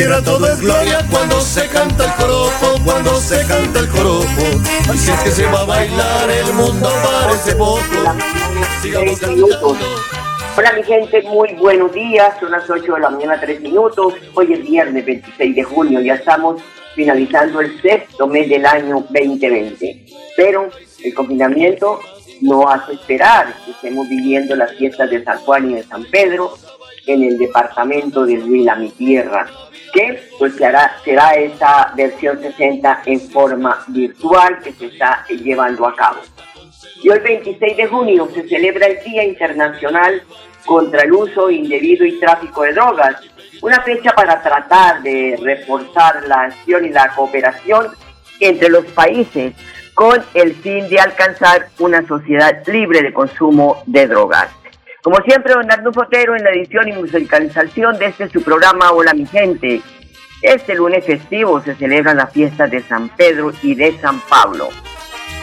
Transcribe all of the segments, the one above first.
tierra todo es gloria cuando se canta el joropo, cuando se canta el joropo. Así es que se va a bailar, el mundo parece poco. Sigamos. Hola mi gente, muy buenos días. Son las 8 de la mañana, 3 minutos. Hoy es viernes 26 de junio. Ya estamos finalizando el sexto mes del año 2020. Pero el confinamiento no hace esperar que estemos viviendo las fiestas de San Juan y de San Pedro en el departamento de Huila, mi tierra. Que pues será esta versión 60 en forma virtual que se está llevando a cabo. Y hoy 26 de junio se celebra el Día Internacional contra el Uso Indebido y Tráfico de Drogas, una fecha para tratar de reforzar la acción y la cooperación entre los países con el fin de alcanzar una sociedad libre de consumo de drogas. Como siempre, don Arnulfo Fotero en la edición y musicalización de este su programa Hola mi gente. Este lunes festivo se celebran las fiestas de San Pedro y de San Pablo.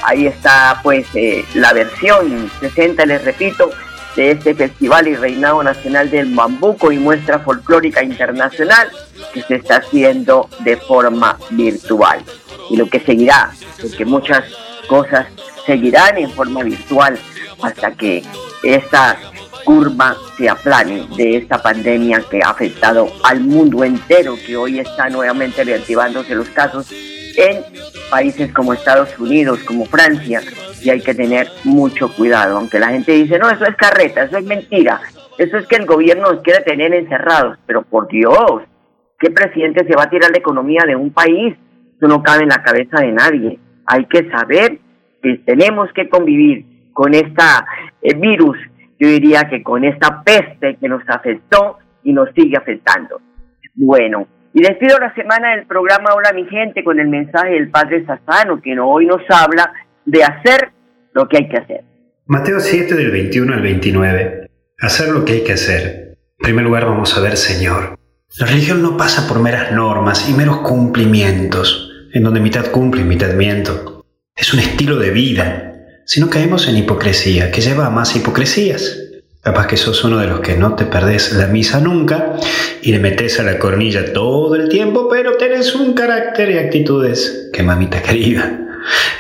Ahí está pues eh, la versión 60, les repito, de este festival y reinado nacional del bambuco y muestra folclórica internacional que se está haciendo de forma virtual. Y lo que seguirá, porque muchas cosas seguirán en forma virtual hasta que esta curva se aplane de esta pandemia que ha afectado al mundo entero, que hoy está nuevamente reactivándose los casos en países como Estados Unidos, como Francia, y hay que tener mucho cuidado. Aunque la gente dice, no, eso es carreta, eso es mentira, eso es que el gobierno nos quiere tener encerrados, pero por Dios, ¿qué presidente se va a tirar la economía de un país? Eso no cabe en la cabeza de nadie. Hay que saber que tenemos que convivir con esta eh, virus, yo diría que con esta peste que nos afectó y nos sigue afectando. Bueno, y despido la semana del programa Hola mi gente con el mensaje del Padre Sassano, que hoy nos habla de hacer lo que hay que hacer. Mateo 7 del 21 al 29. Hacer lo que hay que hacer. En primer lugar vamos a ver Señor. La religión no pasa por meras normas y meros cumplimientos, en donde mitad cumple y mitad miento. Es un estilo de vida. Si no caemos en hipocresía, que lleva a más hipocresías. Capaz que sos uno de los que no te perdés la misa nunca y le metes a la cornilla todo el tiempo, pero tenés un carácter y actitudes que mamita querida.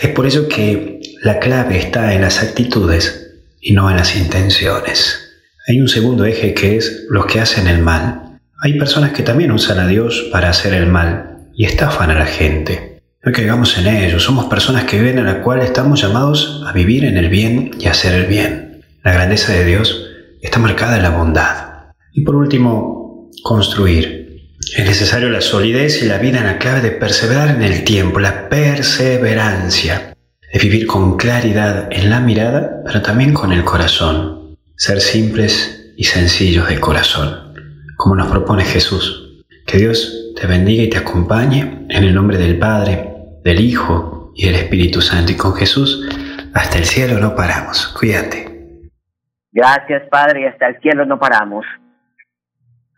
Es por eso que la clave está en las actitudes y no en las intenciones. Hay un segundo eje que es los que hacen el mal. Hay personas que también usan a Dios para hacer el mal y estafan a la gente. No caigamos en ello, somos personas que ven a la cual estamos llamados a vivir en el bien y hacer el bien. La grandeza de Dios está marcada en la bondad. Y por último, construir. Es necesario la solidez y la vida en la clave de perseverar en el tiempo, la perseverancia, de vivir con claridad en la mirada, pero también con el corazón. Ser simples y sencillos de corazón, como nos propone Jesús. Que Dios te bendiga y te acompañe en el nombre del Padre, del Hijo y del Espíritu Santo. Y con Jesús, hasta el cielo no paramos. Cuídate. Gracias, Padre, y hasta el cielo no paramos.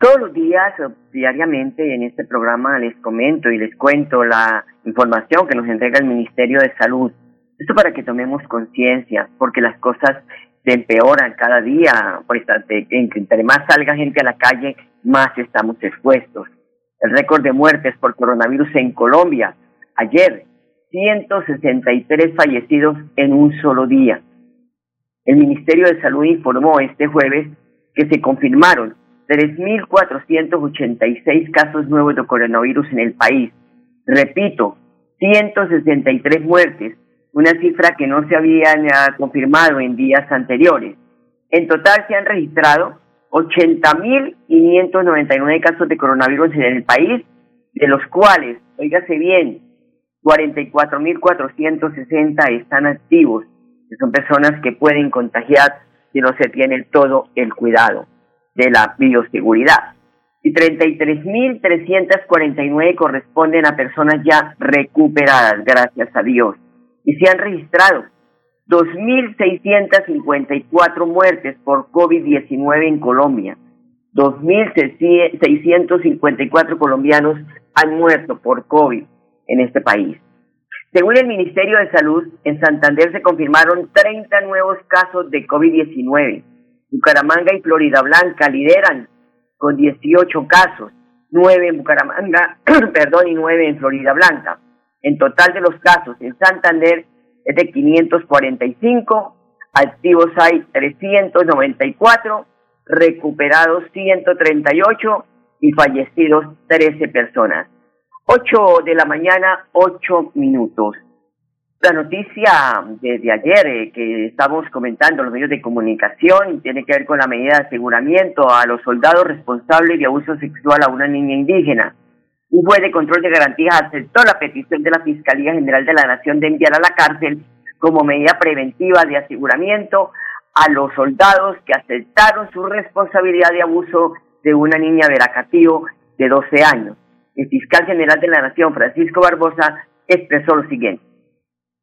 Todos los días, o diariamente, en este programa les comento y les cuento la información que nos entrega el Ministerio de Salud. Esto para que tomemos conciencia, porque las cosas se empeoran cada día, pues entre más salga gente a la calle, más estamos expuestos. El récord de muertes por coronavirus en Colombia, ayer, 163 fallecidos en un solo día. El Ministerio de Salud informó este jueves que se confirmaron 3.486 casos nuevos de coronavirus en el país. Repito, 163 muertes, una cifra que no se había confirmado en días anteriores. En total se han registrado 80.599 casos de coronavirus en el país, de los cuales, oígase bien, 44.460 están activos, que son personas que pueden contagiar si no se tiene todo el cuidado de la bioseguridad. Y 33.349 corresponden a personas ya recuperadas, gracias a Dios. Y se han registrado 2.654 muertes por COVID-19 en Colombia. 2.654 colombianos han muerto por COVID en este país. Según el Ministerio de Salud, en Santander se confirmaron 30 nuevos casos de COVID-19. Bucaramanga y Florida Blanca lideran con 18 casos, 9 en Bucaramanga, perdón, y 9 en Florida Blanca. En total de los casos en Santander es de 545, activos hay 394, recuperados 138 y fallecidos 13 personas. 8 de la mañana, 8 minutos. La noticia desde ayer eh, que estamos comentando en los medios de comunicación tiene que ver con la medida de aseguramiento a los soldados responsables de abuso sexual a una niña indígena. Un juez de control de garantías aceptó la petición de la Fiscalía General de la Nación de enviar a la cárcel como medida preventiva de aseguramiento a los soldados que aceptaron su responsabilidad de abuso de una niña veracatío de 12 años. El fiscal general de la Nación, Francisco Barbosa, expresó lo siguiente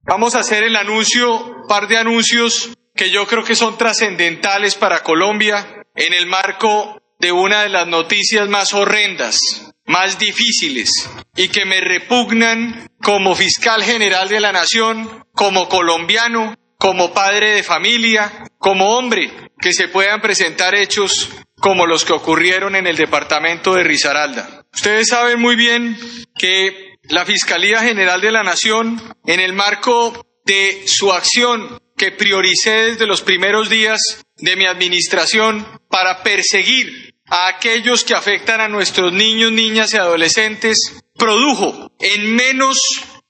Vamos a hacer el anuncio, un par de anuncios que yo creo que son trascendentales para Colombia en el marco de una de las noticias más horrendas, más difíciles y que me repugnan como fiscal general de la nación, como colombiano, como padre de familia, como hombre, que se puedan presentar hechos como los que ocurrieron en el departamento de Risaralda. Ustedes saben muy bien que la Fiscalía General de la Nación, en el marco de su acción que prioricé desde los primeros días de mi administración para perseguir a aquellos que afectan a nuestros niños, niñas y adolescentes, produjo en menos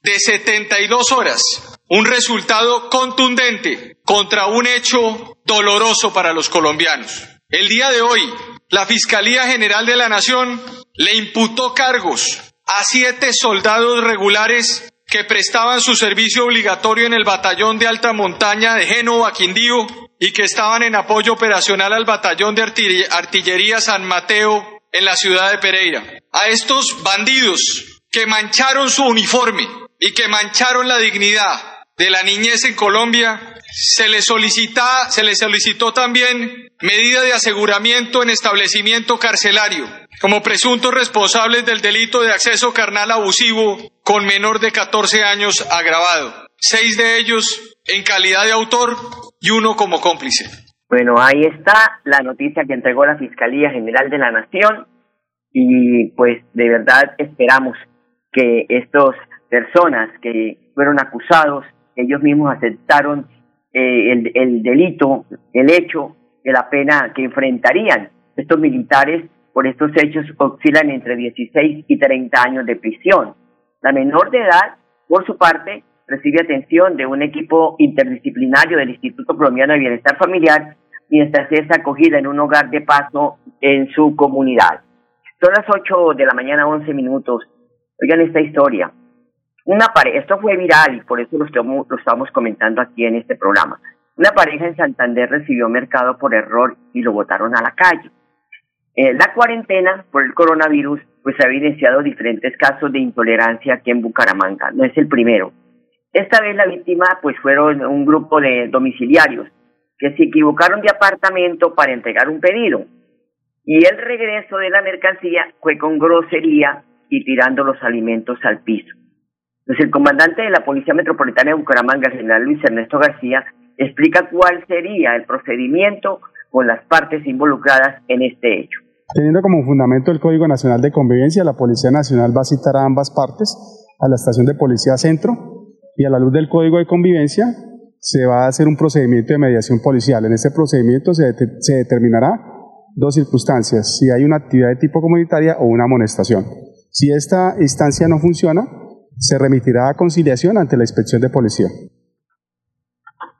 de 72 horas un resultado contundente contra un hecho doloroso para los colombianos. El día de hoy, la Fiscalía General de la Nación le imputó cargos a siete soldados regulares que prestaban su servicio obligatorio en el batallón de alta montaña de Génova, Quindío, y que estaban en apoyo operacional al batallón de artillería San Mateo en la ciudad de Pereira. A estos bandidos que mancharon su uniforme y que mancharon la dignidad de la niñez en Colombia, se les, solicita, se solicitó también medida de aseguramiento en establecimiento carcelario como presuntos responsables del delito de acceso carnal abusivo con menor de 14 años agravado. Seis de ellos en calidad de autor y uno como cómplice. Bueno, ahí está la noticia que entregó la Fiscalía General de la Nación y pues de verdad esperamos que estas personas que fueron acusados, ellos mismos aceptaron eh, el, el delito, el hecho de la pena que enfrentarían estos militares por estos hechos oscilan entre 16 y 30 años de prisión. La menor de edad, por su parte, recibe atención de un equipo interdisciplinario del Instituto Colombiano de Bienestar Familiar mientras es acogida en un hogar de paso en su comunidad. Son las 8 de la mañana, 11 minutos. Oigan esta historia. Una pareja, esto fue viral y por eso lo estamos, comentando aquí en este programa. Una pareja en Santander recibió mercado por error y lo botaron a la calle. Eh, la cuarentena por el coronavirus, pues ha evidenciado diferentes casos de intolerancia aquí en Bucaramanga. No es el primero. Esta vez la víctima, pues fueron un grupo de domiciliarios que se equivocaron de apartamento para entregar un pedido. Y el regreso de la mercancía fue con grosería y tirando los alimentos al piso. Pues el comandante de la Policía Metropolitana de Bucaramanga, general Luis Ernesto García, explica cuál sería el procedimiento con las partes involucradas en este hecho. Teniendo como fundamento el Código Nacional de Convivencia, la Policía Nacional va a citar a ambas partes a la estación de Policía Centro y a la luz del Código de Convivencia se va a hacer un procedimiento de mediación policial. En este procedimiento se, se determinará dos circunstancias, si hay una actividad de tipo comunitaria o una amonestación. Si esta instancia no funciona, se remitirá a conciliación ante la inspección de policía.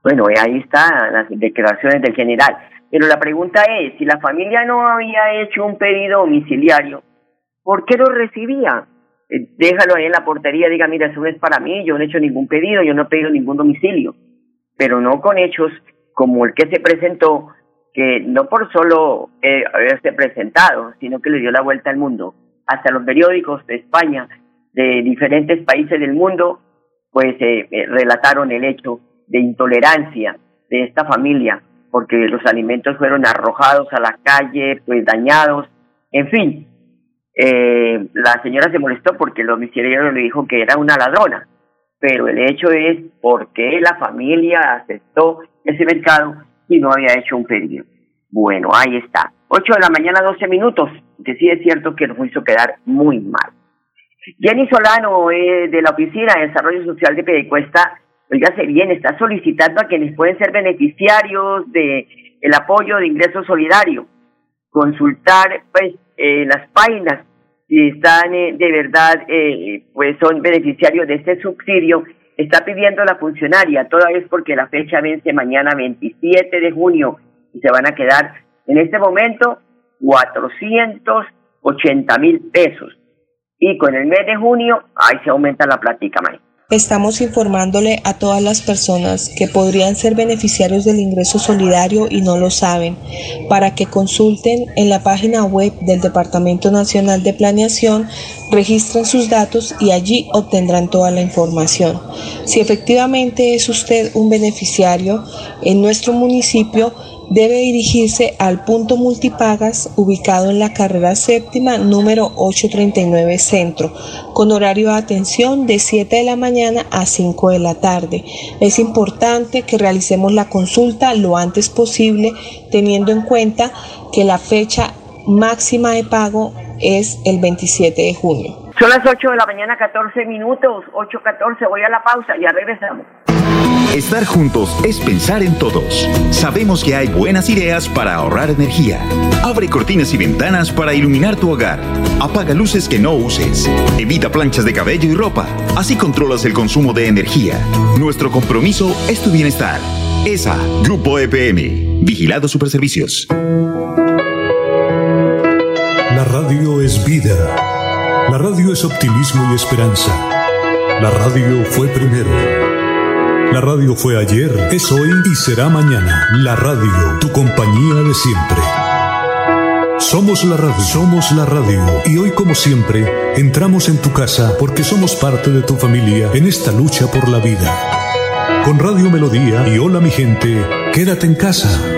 Bueno, ahí están las declaraciones del general. Pero la pregunta es, si la familia no había hecho un pedido domiciliario, ¿por qué lo recibía? Eh, déjalo ahí en la portería, diga, mira, eso no es para mí, yo no he hecho ningún pedido, yo no he pedido ningún domicilio. Pero no con hechos como el que se presentó, que no por solo eh, haberse presentado, sino que le dio la vuelta al mundo. Hasta los periódicos de España, de diferentes países del mundo, pues eh, eh, relataron el hecho de intolerancia de esta familia, porque los alimentos fueron arrojados a la calle, pues dañados, en fin. Eh, la señora se molestó porque el domiciliario le dijo que era una ladrona, pero el hecho es por qué la familia aceptó ese mercado y no había hecho un pedido. Bueno, ahí está. 8 de la mañana, 12 minutos, que sí es cierto que nos hizo quedar muy mal. Jenny Solano, eh, de la Oficina de Desarrollo Social de Pedecuesta, oígase bien, está solicitando a quienes pueden ser beneficiarios de el apoyo de ingreso solidario, consultar pues eh, las páginas si están eh, de verdad eh, pues son beneficiarios de este subsidio, está pidiendo la funcionaria, toda vez porque la fecha vence mañana 27 de junio y se van a quedar en este momento 480 mil pesos. Y con el mes de junio, ahí se aumenta la plática, maestro. Estamos informándole a todas las personas que podrían ser beneficiarios del ingreso solidario y no lo saben, para que consulten en la página web del Departamento Nacional de Planeación, registren sus datos y allí obtendrán toda la información. Si efectivamente es usted un beneficiario en nuestro municipio, debe dirigirse al punto multipagas ubicado en la carrera séptima número 839 Centro, con horario de atención de 7 de la mañana a 5 de la tarde. Es importante que realicemos la consulta lo antes posible, teniendo en cuenta que la fecha máxima de pago es el 27 de junio. Son las 8 de la mañana, 14 minutos, 8.14, voy a la pausa, ya regresamos. Estar juntos es pensar en todos. Sabemos que hay buenas ideas para ahorrar energía. Abre cortinas y ventanas para iluminar tu hogar. Apaga luces que no uses. Evita planchas de cabello y ropa. Así controlas el consumo de energía. Nuestro compromiso es tu bienestar. ESA, Grupo EPM. Vigilado Superservicios. La radio es vida. La radio es optimismo y esperanza. La radio fue primero. La radio fue ayer, es hoy y será mañana. La radio, tu compañía de siempre. Somos la radio, somos la radio. Y hoy como siempre, entramos en tu casa porque somos parte de tu familia en esta lucha por la vida. Con Radio Melodía y Hola mi gente, quédate en casa.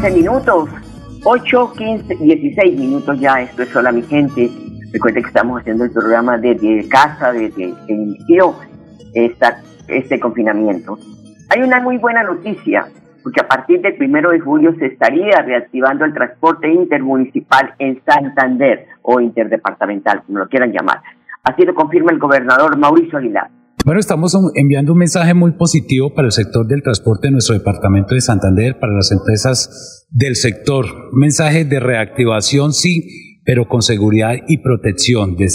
15 minutos. 8, 15, 16 minutos ya. Esto es Hola mi gente. Recuerden que estamos haciendo el programa desde casa, desde que inició esta, este confinamiento. Hay una muy buena noticia, porque a partir del primero de julio se estaría reactivando el transporte intermunicipal en Santander o interdepartamental, como lo quieran llamar. Así lo confirma el gobernador Mauricio Aguilar. Bueno, estamos enviando un mensaje muy positivo para el sector del transporte de nuestro departamento de Santander, para las empresas del sector. Mensaje de reactivación, sí, pero con seguridad y protección, de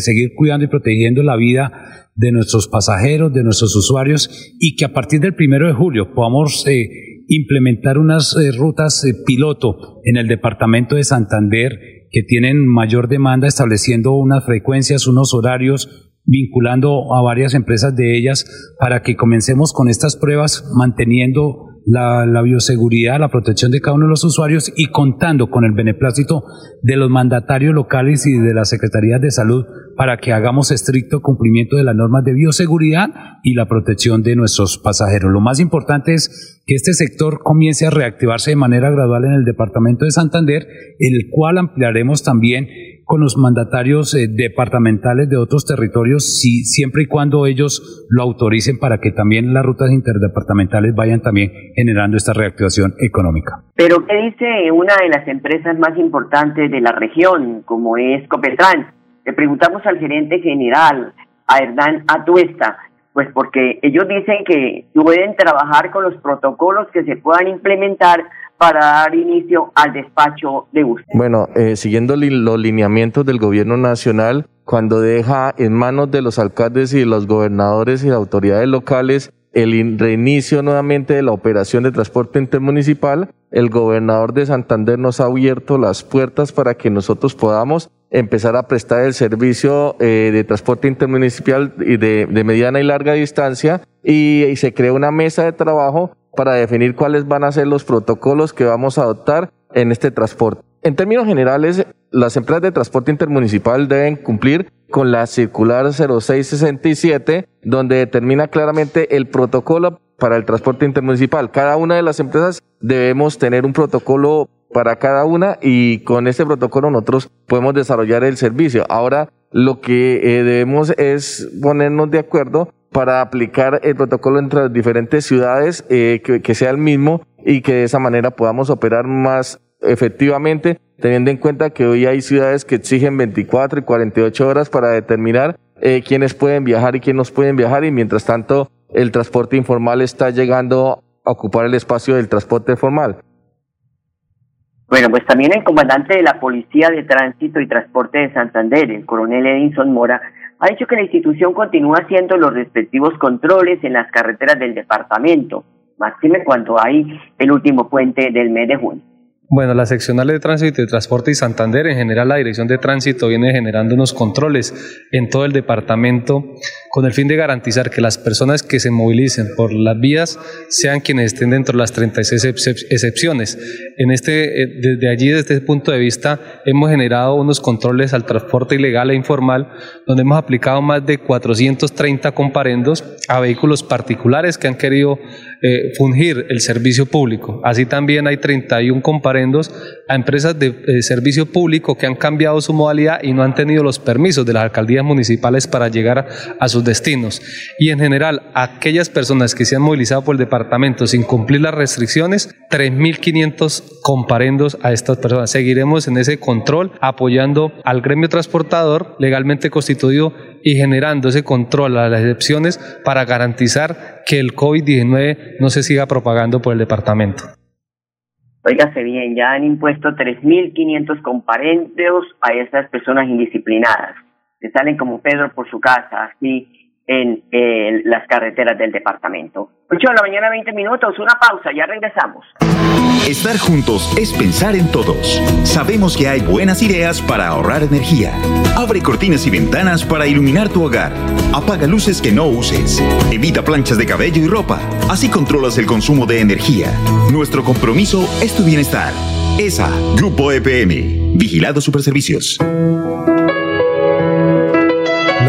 seguir cuidando y protegiendo la vida de nuestros pasajeros, de nuestros usuarios, y que a partir del primero de julio podamos eh, implementar unas eh, rutas eh, piloto en el departamento de Santander que tienen mayor demanda, estableciendo unas frecuencias, unos horarios, vinculando a varias empresas de ellas para que comencemos con estas pruebas manteniendo la, bioseguridad, la protección de cada uno de los usuarios y contando con el beneplácito de los mandatarios locales y de la Secretaría de Salud para que hagamos estricto cumplimiento de las normas de bioseguridad y la protección de nuestros pasajeros. Lo más importante es que este sector comience a reactivarse de manera gradual en el departamento de Santander, el cual ampliaremos también con los mandatarios eh, departamentales de otros territorios, si, siempre y cuando ellos lo autoricen para que también las rutas interdepartamentales vayan también generando esta reactivación económica. Pero ¿qué dice una de las empresas más importantes de la región, como es Copetran? Le preguntamos al gerente general, a Hernán Atuesta, pues porque ellos dicen que pueden trabajar con los protocolos que se puedan implementar para dar inicio al despacho de usted. Bueno, eh, siguiendo los lineamientos del gobierno nacional, cuando deja en manos de los alcaldes y los gobernadores y autoridades locales el reinicio nuevamente de la operación de transporte intermunicipal, el gobernador de Santander nos ha abierto las puertas para que nosotros podamos empezar a prestar el servicio eh, de transporte intermunicipal y de, mediana y larga distancia y se crea una mesa de trabajo para definir cuáles van a ser los protocolos que vamos a adoptar en este transporte. En términos generales, las empresas de transporte intermunicipal deben cumplir con la circular 0667, donde determina claramente el protocolo para el transporte intermunicipal. Cada una de las empresas debemos tener un protocolo para cada una y con este protocolo nosotros podemos desarrollar el servicio. Ahora lo que eh, debemos es ponernos de acuerdo para aplicar el protocolo entre las diferentes ciudades, eh, que, sea el mismo y que de esa manera podamos operar más efectivamente, teniendo en cuenta que hoy hay ciudades que exigen 24 y 48 horas para determinar eh, quiénes pueden viajar y quiénes pueden viajar y mientras tanto el transporte informal está llegando a ocupar el espacio del transporte formal. Bueno, pues también el comandante de la Policía de Tránsito y Transporte de Santander, el coronel Edinson Mora, ha dicho que la institución continúa haciendo los respectivos controles en las carreteras del departamento, máxime cuando hay el último puente del mes de junio. Bueno, la seccional de tránsito y transporte y Santander, en general la dirección de tránsito viene generando unos controles en todo el departamento con el fin de garantizar que las personas que se movilicen por las vías sean quienes estén dentro de las 36 excepciones. En este, eh, desde allí, desde este punto de vista, hemos generado unos controles al transporte ilegal e informal, donde hemos aplicado más de 430 comparendos a vehículos particulares que han querido eh, fungir el servicio público. Así también hay 31 comparendos a empresas de eh, servicio público que han cambiado su modalidad y no han tenido los permisos de las alcaldías municipales para llegar a sus destinos. Y en general, aquellas personas que se han movilizado por el departamento sin cumplir las restricciones, 3.500 comparendos a estas personas. Seguiremos en ese control apoyando al gremio transportador legalmente constituido y generando ese control a las excepciones para garantizar que el COVID-19 no se siga propagando por el departamento. Óigase bien, ya han impuesto 3.500 comparendos a esas personas indisciplinadas, que salen como Pedro por su casa, así en las carreteras del departamento. 8 de la mañana, 20 minutos, una pausa, ya regresamos. Estar juntos es pensar en todos. Sabemos que hay buenas ideas para ahorrar energía. Abre cortinas y ventanas para iluminar tu hogar. Apaga luces que no uses. Evita planchas de cabello y ropa. Así controlas el consumo de energía. Nuestro compromiso es tu bienestar. ESA, Grupo EPM. Vigilado Superservicios.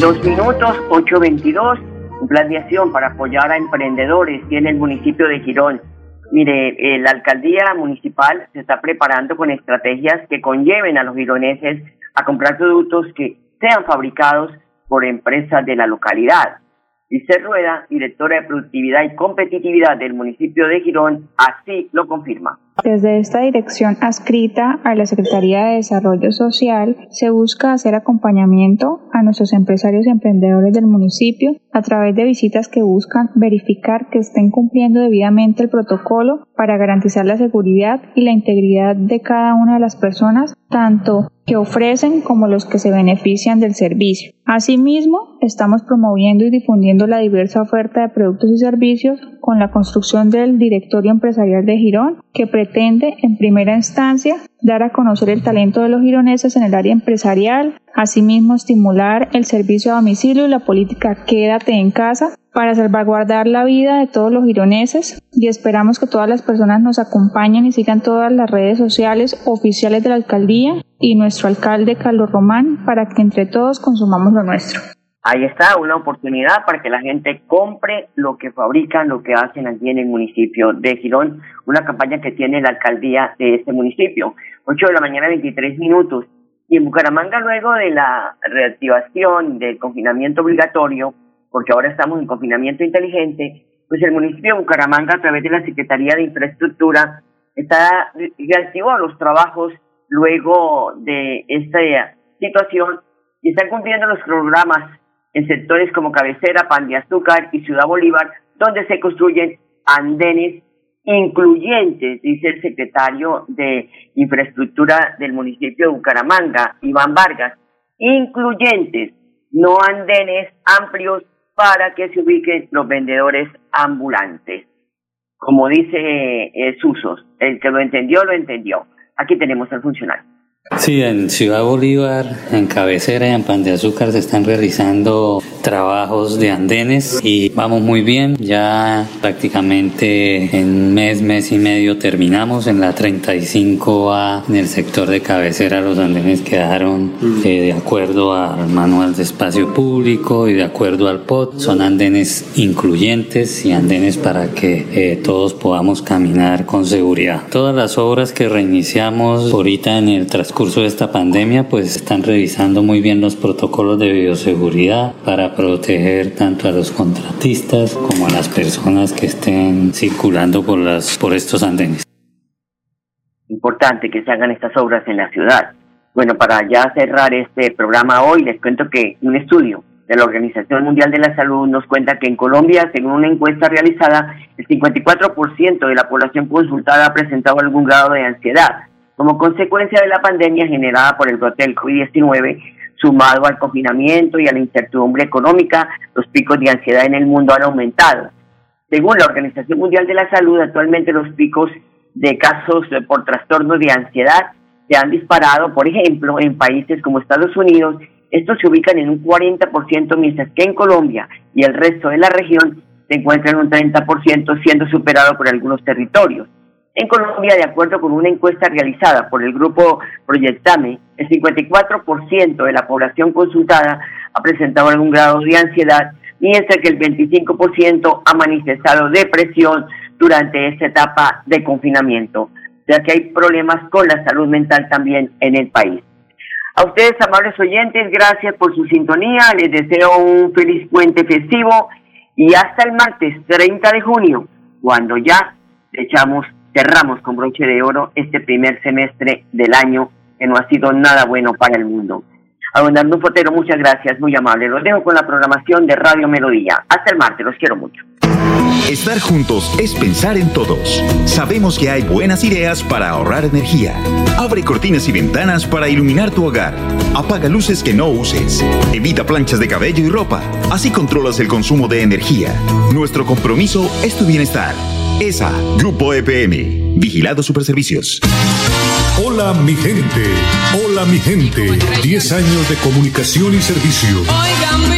22 minutos, 8.22. Un plan de acción para apoyar a emprendedores tiene el municipio de Girón. Mire, eh, la alcaldía municipal se está preparando con estrategias que conlleven a los gironeses a comprar productos que sean fabricados por empresas de la localidad. Dice Rueda, directora de Productividad y Competitividad del municipio de Girón, así lo confirma. Desde esta dirección adscrita a la Secretaría de Desarrollo Social se busca hacer acompañamiento a nuestros empresarios y emprendedores del municipio a través de visitas que buscan verificar que estén cumpliendo debidamente el protocolo para garantizar la seguridad y la integridad de cada una de las personas, tanto que ofrecen como los que se benefician del servicio. Asimismo, estamos promoviendo y difundiendo la diversa oferta de productos y servicios con la construcción del Directorio Empresarial de Girón, que pretende, en primera instancia, dar a conocer el talento de los gironeses en el área empresarial, asimismo estimular el servicio a domicilio y la política Quédate en casa para salvaguardar la vida de todos los gironeses y esperamos que todas las personas nos acompañen y sigan todas las redes sociales oficiales de la alcaldía y nuestro alcalde Carlos Román para que entre todos consumamos lo nuestro. Ahí está una oportunidad para que la gente compre lo que fabrican, lo que hacen allí en el municipio de Girón, una campaña que tiene la alcaldía de este municipio. 8 de la mañana, 23 minutos. Y en Bucaramanga, luego de la reactivación del confinamiento obligatorio, porque ahora estamos en confinamiento inteligente, pues el municipio de Bucaramanga, a través de la Secretaría de Infraestructura, está reactivó los trabajos luego de esta situación y están cumpliendo los programas en sectores como Cabecera, Pan de Azúcar y Ciudad Bolívar, donde se construyen andenes incluyentes, dice el secretario de Infraestructura del municipio de Bucaramanga, Iván Vargas, incluyentes, no andenes amplios para que se ubiquen los vendedores ambulantes. Como dice eh, Susos, el que lo entendió, lo entendió. Aquí tenemos al funcionario. Sí, en Ciudad Bolívar, en Cabecera y en Pan de Azúcar se están realizando trabajos de andenes y vamos muy bien. Ya prácticamente en mes, mes y medio terminamos. En la 35A, en el sector de Cabecera, los andenes quedaron eh, de acuerdo al manual de espacio público y de acuerdo al POT. Son andenes incluyentes y andenes para que eh, todos podamos caminar con seguridad. Todas las obras que reiniciamos ahorita en el transcurso curso de esta pandemia, pues están revisando muy bien los protocolos de bioseguridad para proteger tanto a los contratistas como a las personas que estén circulando por, las, por estos andenes. Importante que se hagan estas obras en la ciudad. Bueno, para ya cerrar este programa hoy, les cuento que un estudio de la Organización Mundial de la Salud nos cuenta que en Colombia, según una encuesta realizada, el 54% de la población consultada ha presentado algún grado de ansiedad como consecuencia de la pandemia generada por el brote del COVID-19, sumado al confinamiento y a la incertidumbre económica, los picos de ansiedad en el mundo han aumentado. Según la Organización Mundial de la Salud, actualmente los picos de casos por trastornos de ansiedad se han disparado, por ejemplo, en países como Estados Unidos, estos se ubican en un 40%, mientras que en Colombia y el resto de la región se encuentran en un 30%, siendo superado por algunos territorios. En Colombia, de acuerdo con una encuesta realizada por el grupo Proyectame, el 54% de la población consultada ha presentado algún grado de ansiedad, mientras que el 25% ha manifestado depresión durante esta etapa de confinamiento, ya que hay problemas con la salud mental también en el país. A ustedes, amables oyentes, gracias por su sintonía, les deseo un feliz puente festivo y hasta el martes 30 de junio, cuando ya echamos cerramos con broche de oro este primer semestre del año que no ha sido nada bueno para el mundo. A don Arnulfo Fotero, muchas gracias, muy amable. Los dejo con la programación de Radio Melodía. Hasta el martes, los quiero mucho. Estar juntos es pensar en todos. Sabemos que hay buenas ideas para ahorrar energía. Abre cortinas y ventanas para iluminar tu hogar. Apaga luces que no uses. Evita planchas de cabello y ropa. Así controlas el consumo de energía. Nuestro compromiso es tu bienestar. ESA, Grupo EPM, Vigilado Superservicios. Hola mi gente, hola mi gente, 10 años de comunicación y servicio. Oigan.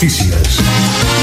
noticias.